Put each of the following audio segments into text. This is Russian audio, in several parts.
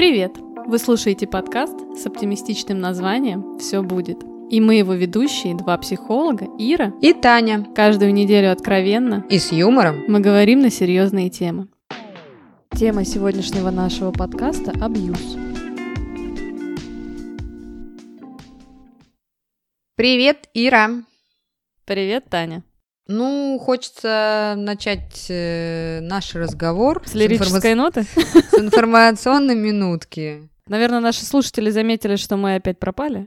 Привет! Вы слушаете подкаст с оптимистичным названием «Все будет». И мы его ведущие, два психолога, Ира и Таня. Каждую неделю откровенно и с юмором мы говорим на серьезные темы. Тема сегодняшнего нашего подкаста – абьюз. Привет, Ира. Привет, Таня. Ну, хочется начать э, наш разговор с лирической с информа... ноты? С информационной минутки. Наверное, наши слушатели заметили, что мы опять пропали.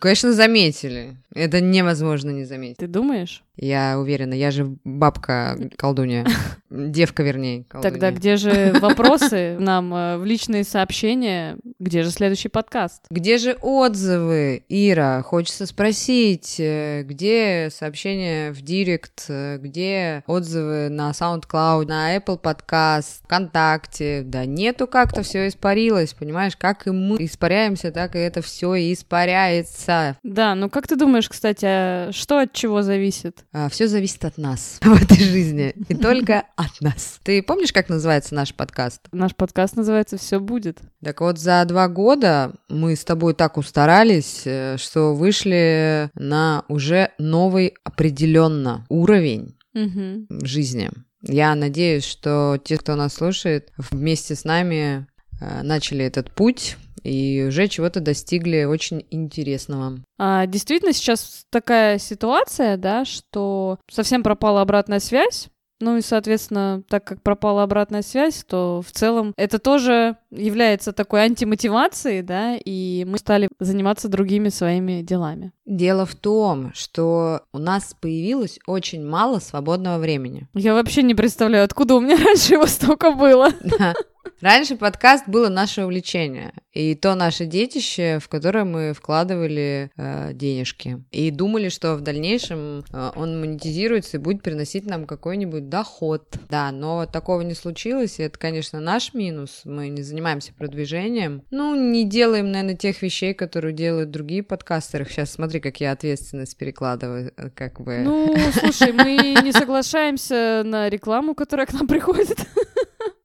Конечно, заметили. Это невозможно не заметить. Ты думаешь? Я уверена, я же бабка колдунья. Девка, вернее. Колдунья. Тогда где же вопросы нам э, в личные сообщения? Где же следующий подкаст? Где же отзывы, Ира? Хочется спросить, э, где сообщения в Директ, э, где отзывы на SoundCloud, на Apple Podcast, ВКонтакте? Да нету как-то, все испарилось, понимаешь? Как и мы испаряемся, так и это все испаряется. Да, ну как ты думаешь, кстати, а что от чего зависит? А, все зависит от нас в этой жизни. И только от нас. Ты помнишь, как называется наш подкаст? Наш подкаст называется «Все будет». Так вот, за два года мы с тобой так устарались, э, что вышли на уже новый определенно уровень угу. жизни. Я надеюсь, что те, кто нас слушает, вместе с нами э, начали этот путь и уже чего-то достигли очень интересного. А, действительно, сейчас такая ситуация, да, что совсем пропала обратная связь. Ну и, соответственно, так как пропала обратная связь, то в целом это тоже является такой антимотивацией, да, и мы стали заниматься другими своими делами. Дело в том, что у нас появилось очень мало свободного времени. Я вообще не представляю, откуда у меня раньше его столько было. Раньше подкаст было наше увлечение, и то наше детище, в которое мы вкладывали э, денежки. И думали, что в дальнейшем э, он монетизируется и будет приносить нам какой-нибудь доход. Да, но такого не случилось, и это, конечно, наш минус. Мы не занимаемся продвижением. Ну, не делаем, наверное, тех вещей, которые делают другие подкастеры. Сейчас смотри, как я ответственность перекладываю, э, как бы. Ну, слушай, мы не соглашаемся на рекламу, которая к нам приходит.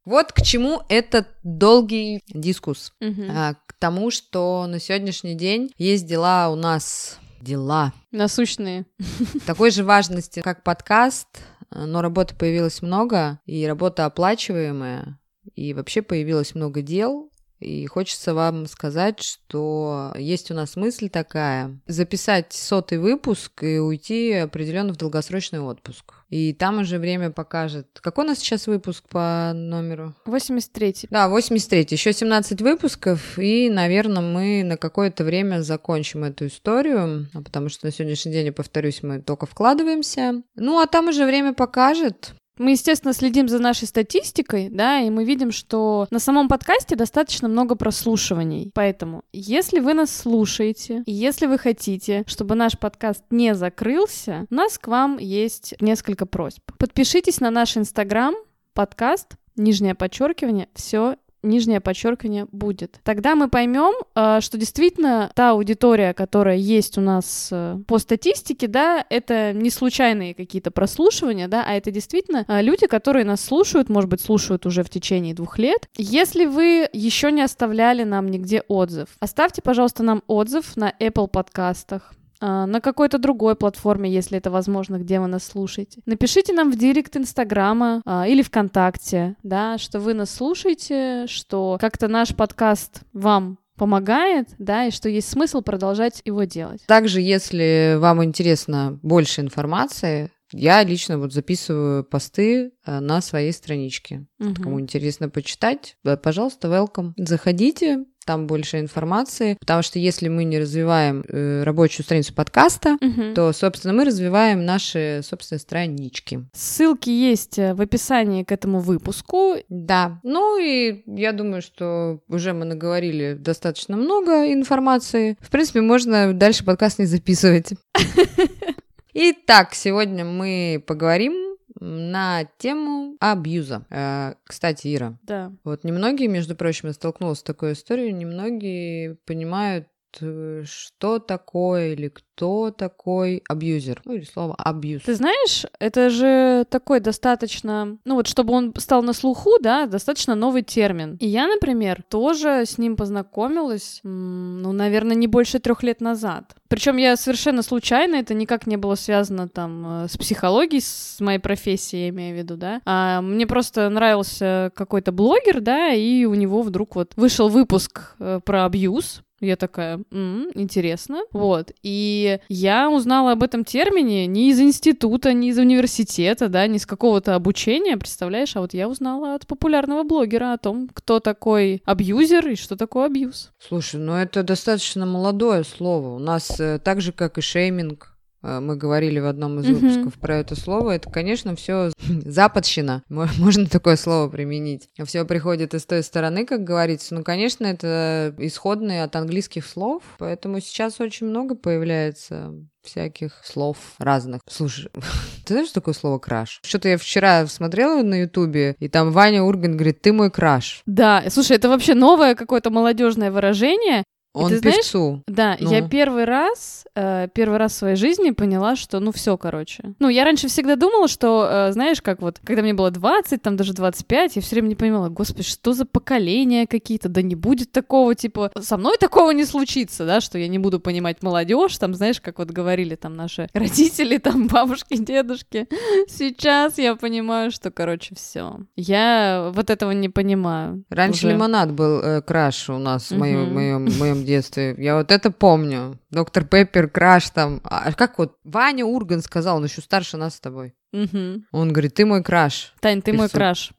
Вот к чему этот долгий дискус. Угу. А, к тому, что на сегодняшний день есть дела у нас дела. Насущные. Такой же важности, как подкаст, но работы появилось много, и работа оплачиваемая, и вообще появилось много дел, и хочется вам сказать, что есть у нас мысль такая, записать сотый выпуск и уйти определенно в долгосрочный отпуск. И там уже время покажет. Какой у нас сейчас выпуск по номеру? 83. Да, 83. Еще 17 выпусков, и, наверное, мы на какое-то время закончим эту историю, потому что на сегодняшний день, я повторюсь, мы только вкладываемся. Ну, а там уже время покажет. Мы, естественно, следим за нашей статистикой, да, и мы видим, что на самом подкасте достаточно много прослушиваний. Поэтому, если вы нас слушаете, и если вы хотите, чтобы наш подкаст не закрылся, у нас к вам есть несколько просьб. Подпишитесь на наш инстаграм, подкаст, нижнее подчеркивание, все нижнее подчеркивание будет. Тогда мы поймем, э, что действительно та аудитория, которая есть у нас э, по статистике, да, это не случайные какие-то прослушивания, да, а это действительно э, люди, которые нас слушают, может быть, слушают уже в течение двух лет. Если вы еще не оставляли нам нигде отзыв, оставьте, пожалуйста, нам отзыв на Apple подкастах, на какой-то другой платформе, если это возможно, где вы нас слушаете. Напишите нам в директ Инстаграма а, или ВКонтакте, да, что вы нас слушаете, что как-то наш подкаст вам помогает, да, и что есть смысл продолжать его делать. Также, если вам интересно больше информации, я лично вот записываю посты э, на своей страничке. Угу. Кому интересно почитать, э, пожалуйста, welcome. Заходите, там больше информации, потому что если мы не развиваем э, рабочую страницу подкаста, угу. то, собственно, мы развиваем наши собственные странички. Ссылки есть э, в описании к этому выпуску. Да. Ну и я думаю, что уже мы наговорили достаточно много информации. В принципе, можно дальше подкаст не записывать. Итак, сегодня мы поговорим на тему абьюза. Э, кстати, Ира. Да. Вот немногие, между прочим, я столкнулась с такой историей, немногие понимают что такое или кто такой абьюзер? Ну, или слово абьюз. Ты знаешь, это же такой достаточно, ну вот чтобы он стал на слуху, да, достаточно новый термин. И я, например, тоже с ним познакомилась, ну, наверное, не больше трех лет назад. Причем я совершенно случайно, это никак не было связано там э, с психологией, с моей профессией, я имею в виду, да. А мне просто нравился какой-то блогер, да, и у него вдруг вот вышел выпуск э, про абьюз, я такая, м-м, интересно. Вот. И я узнала об этом термине не из института, не из университета, да, не с какого-то обучения, представляешь? А вот я узнала от популярного блогера о том, кто такой абьюзер и что такое абьюз. Слушай, ну это достаточно молодое слово. У нас э, так же, как и шейминг, мы говорили в одном из выпусков mm-hmm. про это слово, это, конечно, все западщина, можно такое слово применить. Все приходит из той стороны, как говорится. Ну, конечно, это исходные от английских слов, поэтому сейчас очень много появляется всяких слов разных. Слушай, ты знаешь, что такое слово краш? Что-то я вчера смотрела на Ютубе, и там Ваня Урган говорит, ты мой краш. Да, слушай, это вообще новое какое-то молодежное выражение. Он ты певцу. Знаешь, да, ну. я первый раз, э, первый раз в своей жизни поняла, что, ну, все, короче. Ну, я раньше всегда думала, что, э, знаешь, как вот, когда мне было 20, там даже 25, я все время не понимала, господи, что за поколения какие-то, да не будет такого, типа, со мной такого не случится, да, что я не буду понимать молодежь, там, знаешь, как вот говорили там наши родители, там, бабушки, дедушки. Сейчас я понимаю, что, короче, все. Я вот этого не понимаю. Раньше уже. лимонад был э, краш у нас в моем, моем, моем детстве. Я вот это помню. Доктор Пеппер, Краш там. А как вот Ваня Урган сказал, он еще старше нас с тобой. Угу. Он говорит, ты мой краш. Тань, ты мой краш.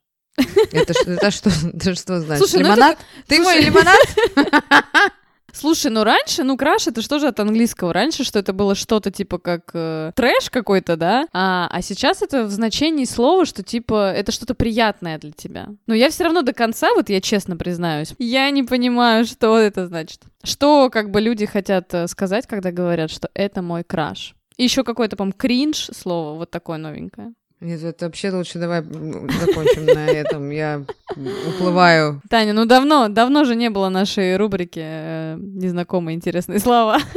Это, это, что, это что значит? Слушай, лимонад? Ну это... Ты Слушай... мой лимонад? Слушай, ну раньше, ну краш это что же от английского? Раньше, что это было что-то типа как э, трэш какой-то, да? А, а сейчас это в значении слова, что типа это что-то приятное для тебя. Но я все равно до конца, вот я честно признаюсь, я не понимаю, что это значит. Что как бы люди хотят э, сказать, когда говорят, что это мой краш. И еще какое-то, по-моему, кринж слово, вот такое новенькое. Нет, это вообще лучше давай закончим на этом. Я уплываю. Таня, ну давно, давно же не было нашей рубрики э, «Незнакомые интересные слова».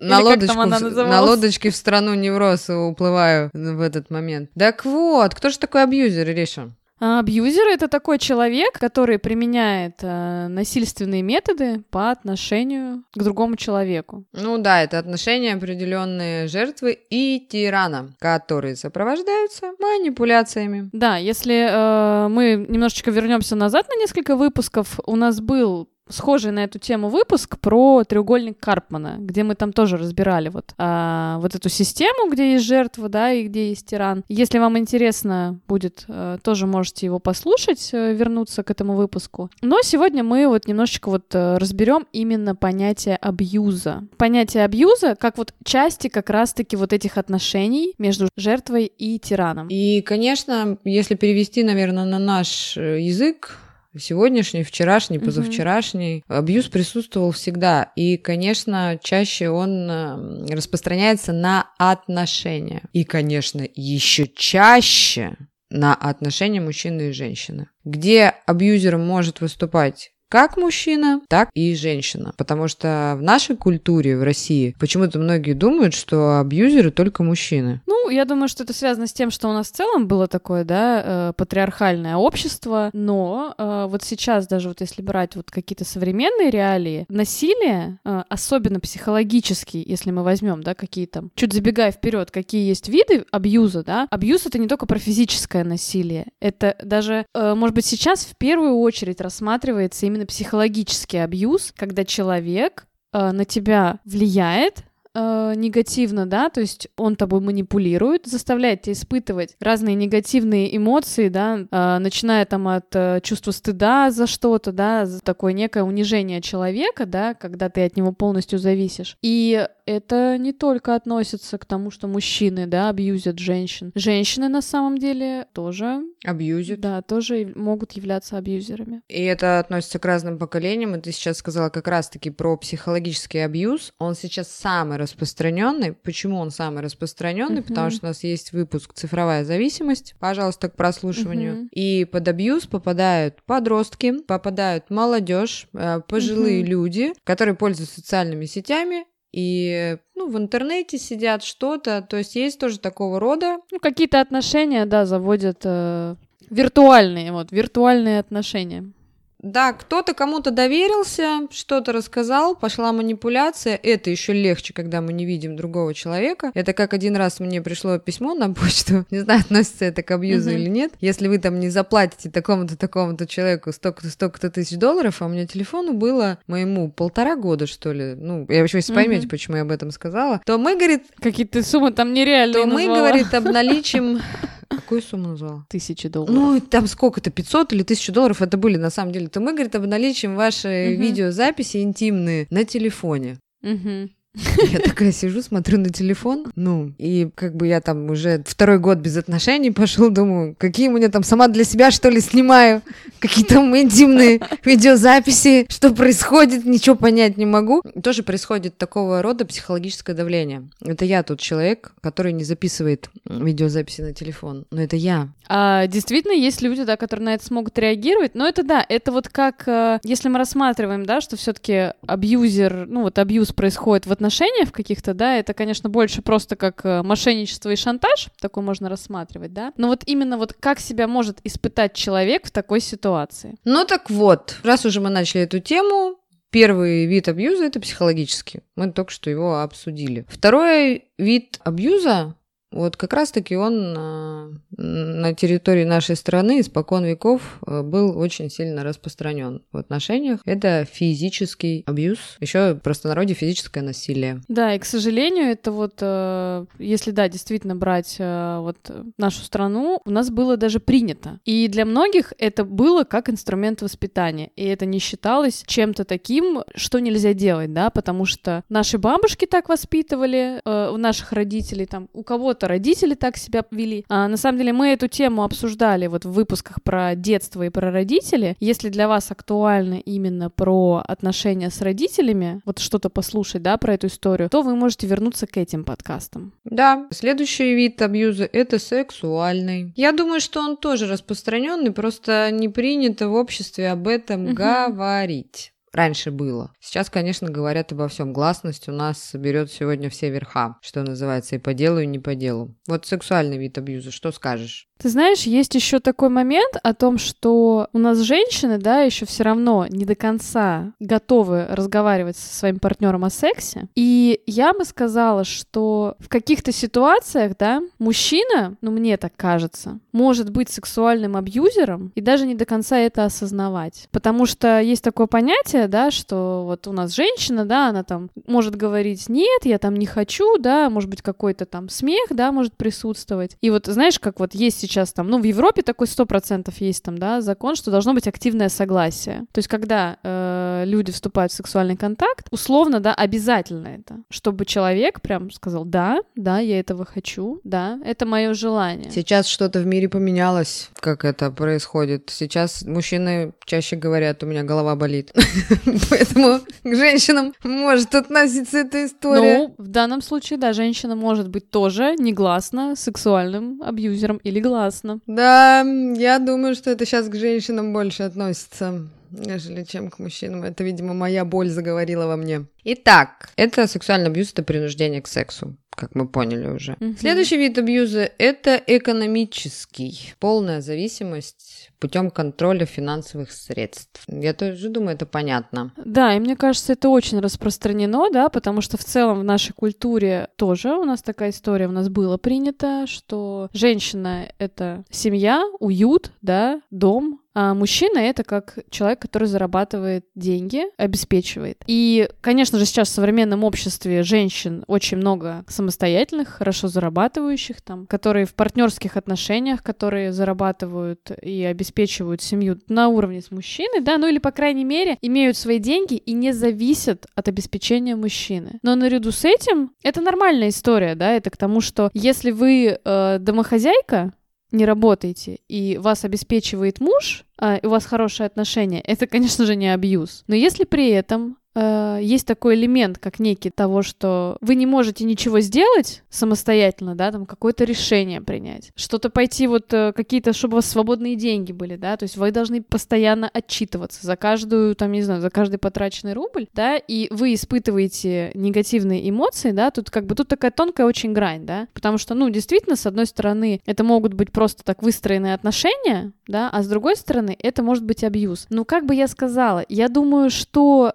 На, лодочку, на лодочке в страну невроз уплываю в этот момент. Так вот, кто же такой абьюзер, Ириша? А, абьюзер — это такой человек, который применяет э, насильственные методы по отношению к другому человеку. Ну да, это отношения определенные жертвы и тирана, которые сопровождаются манипуляциями. Да, если э, мы немножечко вернемся назад на несколько выпусков, у нас был схожий на эту тему выпуск про треугольник Карпмана, где мы там тоже разбирали вот, а, вот эту систему, где есть жертва, да, и где есть тиран. Если вам интересно будет, а, тоже можете его послушать, а, вернуться к этому выпуску. Но сегодня мы вот немножечко вот а, разберем именно понятие абьюза. Понятие абьюза как вот части как раз-таки вот этих отношений между жертвой и тираном. И, конечно, если перевести, наверное, на наш э, язык, Сегодняшний, вчерашний, позавчерашний. Угу. Абьюз присутствовал всегда. И, конечно, чаще он эм, распространяется на отношения. И, конечно, еще чаще на отношения мужчины и женщины. Где абьюзером может выступать как мужчина, так и женщина. Потому что в нашей культуре, в России, почему-то многие думают, что абьюзеры только мужчины. Ну, я думаю, что это связано с тем, что у нас в целом было такое, да, э, патриархальное общество, но э, вот сейчас даже вот если брать вот какие-то современные реалии, насилие, э, особенно психологически, если мы возьмем, да, какие-то, чуть забегая вперед, какие есть виды абьюза, да, абьюз это не только про физическое насилие, это даже, может быть, сейчас в первую очередь рассматривается именно именно психологический абьюз, когда человек э, на тебя влияет, э, негативно, да, то есть он тобой манипулирует, заставляет тебя испытывать разные негативные эмоции, да, э, начиная там от э, чувства стыда за что-то, да, за такое некое унижение человека, да, когда ты от него полностью зависишь. И это не только относится к тому, что мужчины, да, абьюзят женщин. Женщины на самом деле тоже... Абьюзят. Да, тоже могут являться абьюзерами. И это относится к разным поколениям. И ты сейчас сказала как раз-таки про психологический абьюз. Он сейчас самый распространенный. Почему он самый распространенный? Мгм. Потому что у нас есть выпуск «Цифровая зависимость». Пожалуйста, к прослушиванию. Мгм. И под абьюз попадают подростки, попадают молодежь, э, пожилые Мгм. люди, которые пользуются социальными сетями и ну, в интернете сидят что-то. То есть есть тоже такого рода Ну, какие-то отношения, да, заводят э, виртуальные, вот, виртуальные отношения. Да, кто-то кому-то доверился, что-то рассказал, пошла манипуляция. Это еще легче, когда мы не видим другого человека. Это как один раз мне пришло письмо на почту. Не знаю, относится это к абьюзу Мгм. или нет. Если вы там не заплатите такому-то, такому-то человеку столько-то, столько-то тысяч долларов, а у меня телефону было моему полтора года, что ли. Ну, я вообще, если Мгм. поймете, почему я об этом сказала, то мы, говорит, Какие-то суммы там нереальные то мы, назвала. говорит, обналичим... Какую сумму назвала? Тысячи долларов. Ну, там сколько-то, 500 или 1000 долларов это были на самом деле. То мы, говорит, обналичим ваши Мгм. видеозаписи интимные на телефоне. Мгм. Я такая сижу, смотрю на телефон, ну, и как бы я там уже второй год без отношений пошел, думаю, какие у меня там сама для себя, что ли, снимаю, какие там интимные видеозаписи, что происходит, ничего понять не могу. Тоже происходит такого рода психологическое давление. Это я тот человек, который не записывает видеозаписи на телефон, но это я. А, действительно, есть люди, да, которые на это смогут реагировать, но это да, это вот как, э, если мы рассматриваем, да, что все-таки абьюзер, ну вот абьюз происходит в отношениях каких-то, да, это, конечно, больше просто как э, мошенничество и шантаж, такое можно рассматривать, да, но вот именно вот как себя может испытать человек в такой ситуации. Ну так вот, раз уже мы начали эту тему, первый вид абьюза это психологический. Мы только что его обсудили. Второй вид абьюза, вот как раз-таки он а, на территории нашей страны испокон веков а, был очень сильно распространен в отношениях. Это физический абьюз, еще в простонародье физическое насилие. Да, и, к сожалению, это вот, э, если, да, действительно брать э, вот э, нашу страну, у нас было даже принято. И для многих это было как инструмент воспитания. И это не считалось чем-то таким, что нельзя делать, да, потому что наши бабушки так воспитывали, э, у наших родителей, там, у кого-то родители так себя вели. А на самом деле мы эту тему обсуждали вот в выпусках про детство и про родителей. Если для вас актуально именно про отношения с родителями, вот что-то послушать, да, про эту историю, то вы можете вернуться к этим подкастам. Да, следующий вид абьюза это сексуальный. Я думаю, что он тоже распространенный, просто не принято в обществе об этом говорить. Раньше было. Сейчас, конечно, говорят обо всем. Гласность у нас берет сегодня все верха, что называется, и по делу, и не по делу. Вот сексуальный вид абьюза, что скажешь? Ты знаешь, есть еще такой момент о том, что у нас женщины, да, еще все равно не до конца готовы разговаривать со своим партнером о сексе. И я бы сказала, что в каких-то ситуациях, да, мужчина, ну мне так кажется, может быть сексуальным абьюзером и даже не до конца это осознавать. Потому что есть такое понятие, да, что вот у нас женщина, да, она там может говорить нет, я там не хочу, да, может быть какой-то там смех, да, может присутствовать. И вот знаешь, как вот есть сейчас там, ну в Европе такой сто процентов есть там, да, закон, что должно быть активное согласие. То есть когда э, люди вступают в сексуальный контакт, условно, да, обязательно это, чтобы человек прям сказал, да, да, я этого хочу, да, это мое желание. Сейчас что-то в мире поменялось, как это происходит. Сейчас мужчины чаще говорят, у меня голова болит. Поэтому к женщинам может относиться эта история. Ну, в данном случае, да, женщина может быть тоже негласно сексуальным абьюзером или гласно. Да, я думаю, что это сейчас к женщинам больше относится, нежели чем к мужчинам. Это, видимо, моя боль заговорила во мне. Итак, это сексуальный абьюз, это принуждение к сексу, как мы поняли уже. Мгм. Следующий вид абьюза – это экономический. Полная зависимость путем контроля финансовых средств. Я тоже думаю, это понятно. Да, и мне кажется, это очень распространено, да, потому что в целом в нашей культуре тоже у нас такая история, у нас было принято, что женщина — это семья, уют, да, дом, а мужчина это как человек, который зарабатывает деньги, обеспечивает. И, конечно же, сейчас в современном обществе женщин очень много самостоятельных, хорошо зарабатывающих, там, которые в партнерских отношениях, которые зарабатывают и обеспечивают семью на уровне с мужчиной, да, ну или, по крайней мере, имеют свои деньги и не зависят от обеспечения мужчины. Но наряду с этим это нормальная история, да, это к тому, что если вы э, домохозяйка, не работаете, и вас обеспечивает муж, а, и у вас хорошие отношения, это, конечно же, не абьюз. Но если при этом э, есть такой элемент, как некий того, что вы не можете ничего сделать самостоятельно, да, там какое-то решение принять, что-то пойти вот э, какие-то, чтобы у вас свободные деньги были, да, то есть вы должны постоянно отчитываться за каждую, там, не знаю, за каждый потраченный рубль, да, и вы испытываете негативные эмоции, да, тут как бы тут такая тонкая очень грань, да, потому что, ну, действительно, с одной стороны, это могут быть просто так выстроенные отношения, да, а с другой стороны, это может быть абьюз. Ну, как бы я сказала, я думаю, что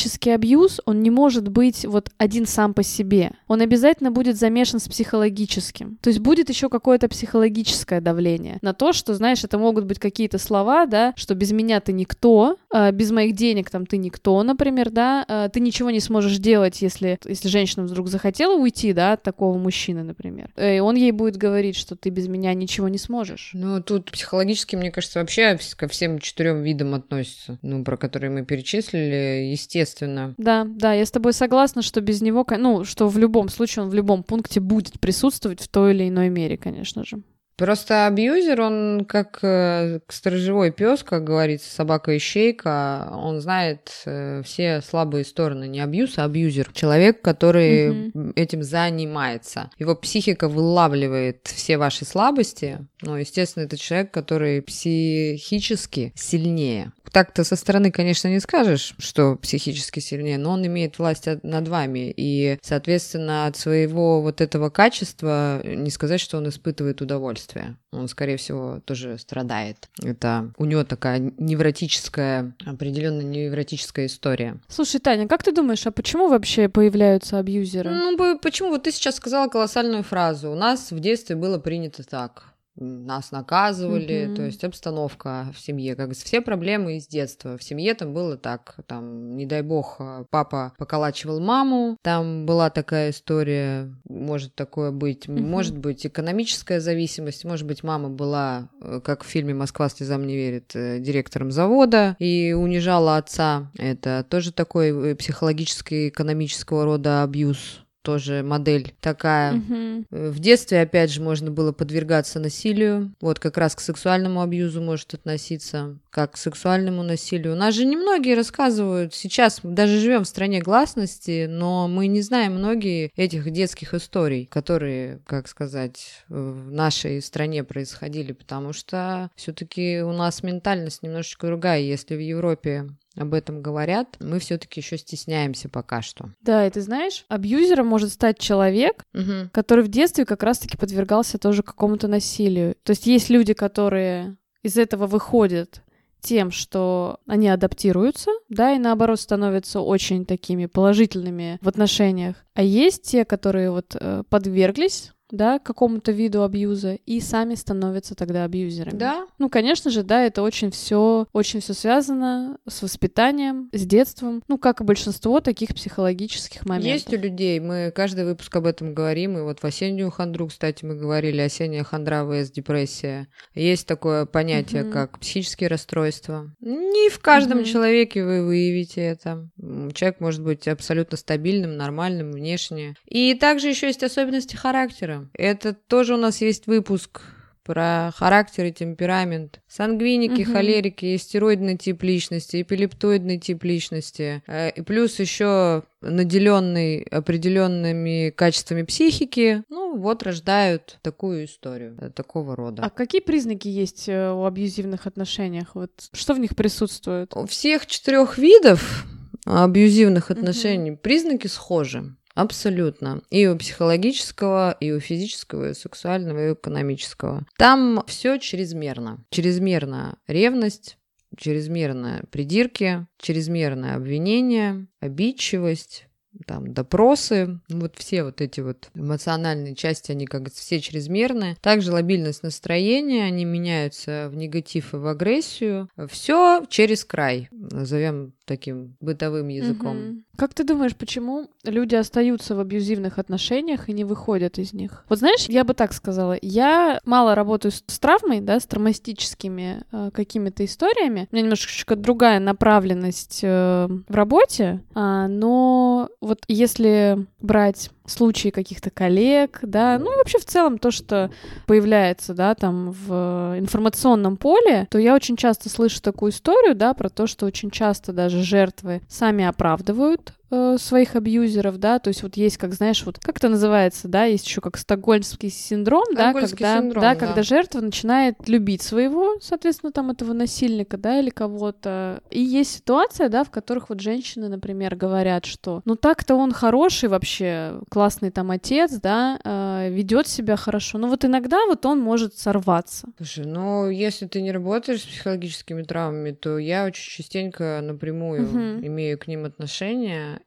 экономический абьюз, он не может быть вот один сам по себе. Он обязательно будет замешан с психологическим. То есть будет еще какое-то психологическое давление на то, что, знаешь, это могут быть какие-то слова, да, что без меня ты никто, без моих денег там ты никто, например, да, а ты ничего не сможешь делать, если, если женщина вдруг захотела уйти, да, от такого мужчины, например. И он ей будет говорить, что ты без меня ничего не сможешь. Ну, тут психологически, мне кажется, вообще ко всем четырем видам относится, ну, про которые мы перечислили, естественно. Да, да, я с тобой согласна, что без него, ну, что в любом случае он в любом пункте будет присутствовать в той или иной мере, конечно же. Просто абьюзер, он как э, сторожевой пес, как говорится, собака-ищейка, он знает э, все слабые стороны. Не абьюз, а абьюзер. Человек, который угу. этим занимается. Его психика вылавливает все ваши слабости. Ну, естественно, это человек, который психически сильнее так-то со стороны, конечно, не скажешь, что психически сильнее, но он имеет власть над вами. И, соответственно, от своего вот этого качества не сказать, что он испытывает удовольствие. Он, скорее всего, тоже страдает. Это у него такая невротическая, определенно невротическая история. Слушай, Таня, как ты думаешь, а почему вообще появляются абьюзеры? Ну, почему? Вот ты сейчас сказала колоссальную фразу. У нас в детстве было принято так нас наказывали, mm-hmm. то есть обстановка в семье, как все проблемы из детства. В семье там было так, там, не дай бог, а, папа поколачивал маму, там была такая история, может такое быть, mm-hmm. может быть экономическая зависимость, может быть мама была, э, как в фильме «Москва слезам не верит», э, директором завода и унижала отца. Это тоже такой э, психологический, экономического рода абьюз тоже модель такая. Угу. В детстве, опять же, можно было подвергаться насилию. Вот как раз к сексуальному абьюзу может относиться, как к сексуальному насилию. У нас же немногие рассказывают. Сейчас даже живем в стране гласности, но мы не знаем многие этих детских историй, которые, как сказать, в нашей стране происходили, потому что все-таки у нас ментальность немножечко другая. Если в Европе об этом говорят, мы все-таки еще стесняемся пока что. Да, и ты знаешь, абьюзером может стать человек, угу. который в детстве как раз-таки подвергался тоже какому-то насилию. То есть есть люди, которые из этого выходят тем, что они адаптируются, да, и наоборот становятся очень такими положительными в отношениях. А есть те, которые вот э, подверглись да, какому-то виду абьюза, и сами становятся тогда абьюзерами. Да. Ну, конечно же, да, это очень все, очень все связано с воспитанием, с детством, ну, как и большинство таких психологических моментов. Есть у людей, мы каждый выпуск об этом говорим, и вот в осеннюю хандру, кстати, мы говорили, осенняя хандра vs депрессия. Есть такое понятие, угу. как психические расстройства. Не в каждом угу. человеке вы выявите это. Человек может быть абсолютно стабильным, нормальным внешне. И также еще есть особенности характера. Это тоже у нас есть выпуск про характер и темперамент. Сангвиники, угу. холерики, стероидный тип личности, эпилептоидный тип личности. Э, и плюс еще наделенный определенными качествами психики, ну вот рождают такую историю э, такого рода. А какие признаки есть э, у абьюзивных отношениях? Вот что в них присутствует? У всех четырех видов абьюзивных отношений угу. признаки схожи. Абсолютно. И у психологического, и у физического, и у сексуального, и у экономического. Там все чрезмерно. Чрезмерно ревность, чрезмерные придирки, чрезмерное обвинение, обидчивость, там, допросы, вот все вот эти вот эмоциональные части, они как все чрезмерные. Также лобильность настроения, они меняются в негатив и в агрессию. Все через край, назовем таким бытовым языком. Угу. Как ты думаешь, почему люди остаются в абьюзивных отношениях и не выходят из них? Вот знаешь, я бы так сказала, я мало работаю с, травмой, да, с травматическими э, какими-то историями. У меня немножечко другая направленность э, в работе, э, но вот если брать случаи каких-то коллег, да, ну и вообще в целом то, что появляется, да, там в информационном поле, то я очень часто слышу такую историю, да, про то, что очень часто даже жертвы сами оправдывают э, своих абьюзеров, да, то есть вот есть, как знаешь, вот как это называется, да, есть еще как стокгольмский синдром, да, когда, синдром, да, да. когда жертва начинает любить своего, соответственно, там этого насильника, да, или кого-то. И есть ситуация, да, в которых вот женщины, например, говорят, что, ну так-то он хороший вообще, классный там отец, да, э, ведет себя хорошо, но вот иногда вот он может сорваться. Слушай, ну если ты не работаешь с психологическими травмами, то я очень частенько напрямую Мгм. имею к ним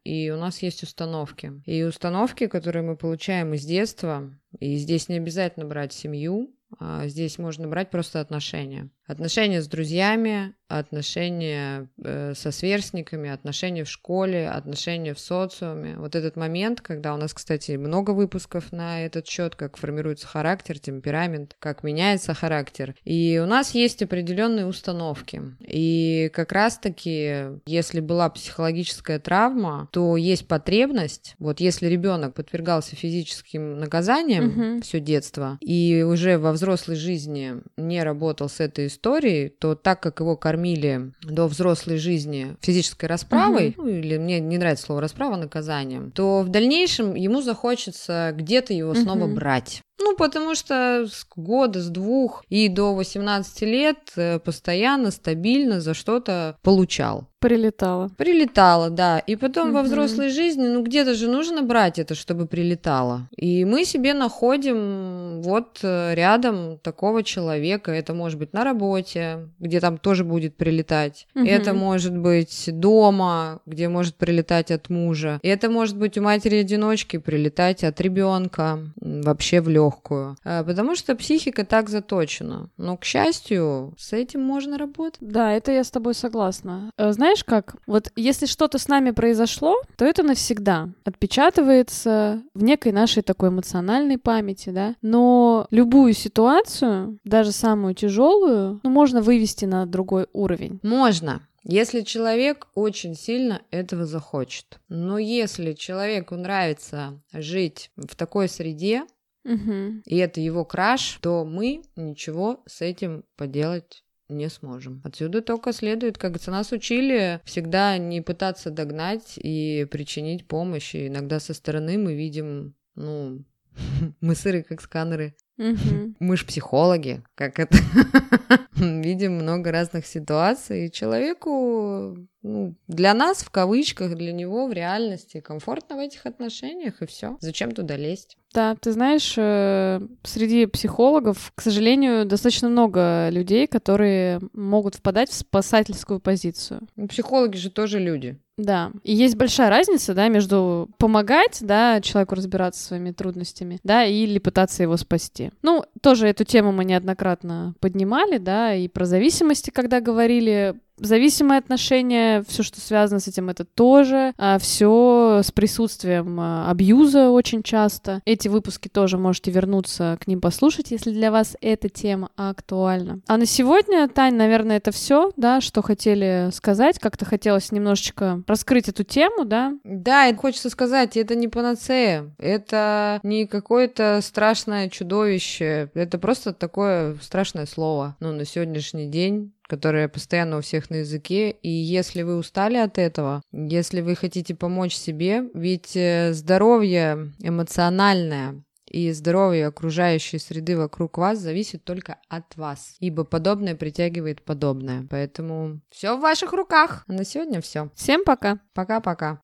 и у нас есть установки. И установки, которые мы получаем из детства, и здесь не обязательно брать семью, а здесь можно брать просто отношения. Отношения с друзьями, отношения э, со сверстниками, отношения в школе, отношения в социуме. Вот этот момент, когда у нас, кстати, много выпусков на этот счет, как формируется характер, темперамент, как меняется характер. И у нас есть определенные установки. И как раз-таки, если была психологическая травма, то есть потребность. Вот если ребенок подвергался физическим наказаниям Мгм. все детство и уже во взрослой жизни не работал с этой историей, то так как его кормили до взрослой жизни физической расправой, ну, или мне не нравится слово расправа, наказанием, то в дальнейшем ему захочется где-то его снова Мгм. брать. Ну, потому что с года, с двух и до 18 лет э, постоянно, стабильно за что-то получал. Прилетала. Прилетало, да. И потом во Мгм. взрослой жизни, ну где-то же нужно брать это, чтобы прилетало. И мы себе находим вот э, рядом такого человека. Это может быть на работе, где там тоже будет прилетать. Мгм. Это может быть дома, где может прилетать от мужа. Это может быть у матери-одиночки прилетать от ребенка вообще в легкую. Потому что психика так заточена. Но, к счастью, с этим можно работать. Да, это я с тобой согласна. Э, Знаешь как? Вот если что-то с нами произошло, то это навсегда отпечатывается в некой нашей такой эмоциональной памяти, да. Но любую ситуацию, даже самую тяжелую, ну, можно вывести на другой уровень. Можно. Если человек очень сильно этого захочет. Но если человеку нравится жить в такой среде, Мгм. и это его краш, то мы ничего с этим поделать не сможем. Отсюда только следует, как нас учили, всегда не пытаться догнать и причинить помощь. И иногда со стороны мы видим, ну, мы сыры, как сканеры. Мгм. Мы ж психологи, как это. Видим много разных ситуаций. И человеку, ну, для нас, в кавычках, для него в реальности комфортно в этих отношениях, и все. Зачем туда лезть? Да, ты знаешь, э, среди психологов, к сожалению, достаточно много людей, которые могут впадать в спасательскую позицию. Ну, Психологи же тоже люди. Да, и есть большая разница, да, между помогать, да, человеку разбираться со своими трудностями, да, или пытаться его спасти. Ну, тоже эту тему мы неоднократно поднимали, да, и про зависимости, когда говорили, зависимые отношения, все, что связано с этим, это тоже, все с присутствием а, абьюза очень часто. Эти выпуски тоже можете вернуться к ним послушать, если для вас эта тема актуальна. А на сегодня, Тань, наверное, это все, да, что хотели сказать. Как-то хотелось немножечко раскрыть эту тему, да. Да, и хочется сказать, это не панацея, это не какое-то страшное чудовище, это просто такое страшное слово, ну, на сегодняшний день которое постоянно у всех на языке. И если вы устали от этого, если вы хотите помочь себе, ведь э, здоровье эмоциональное и здоровье окружающей среды вокруг вас зависит только от вас, ибо подобное притягивает подобное. Поэтому все в ваших руках. А на сегодня все. Всем пока! Пока-пока.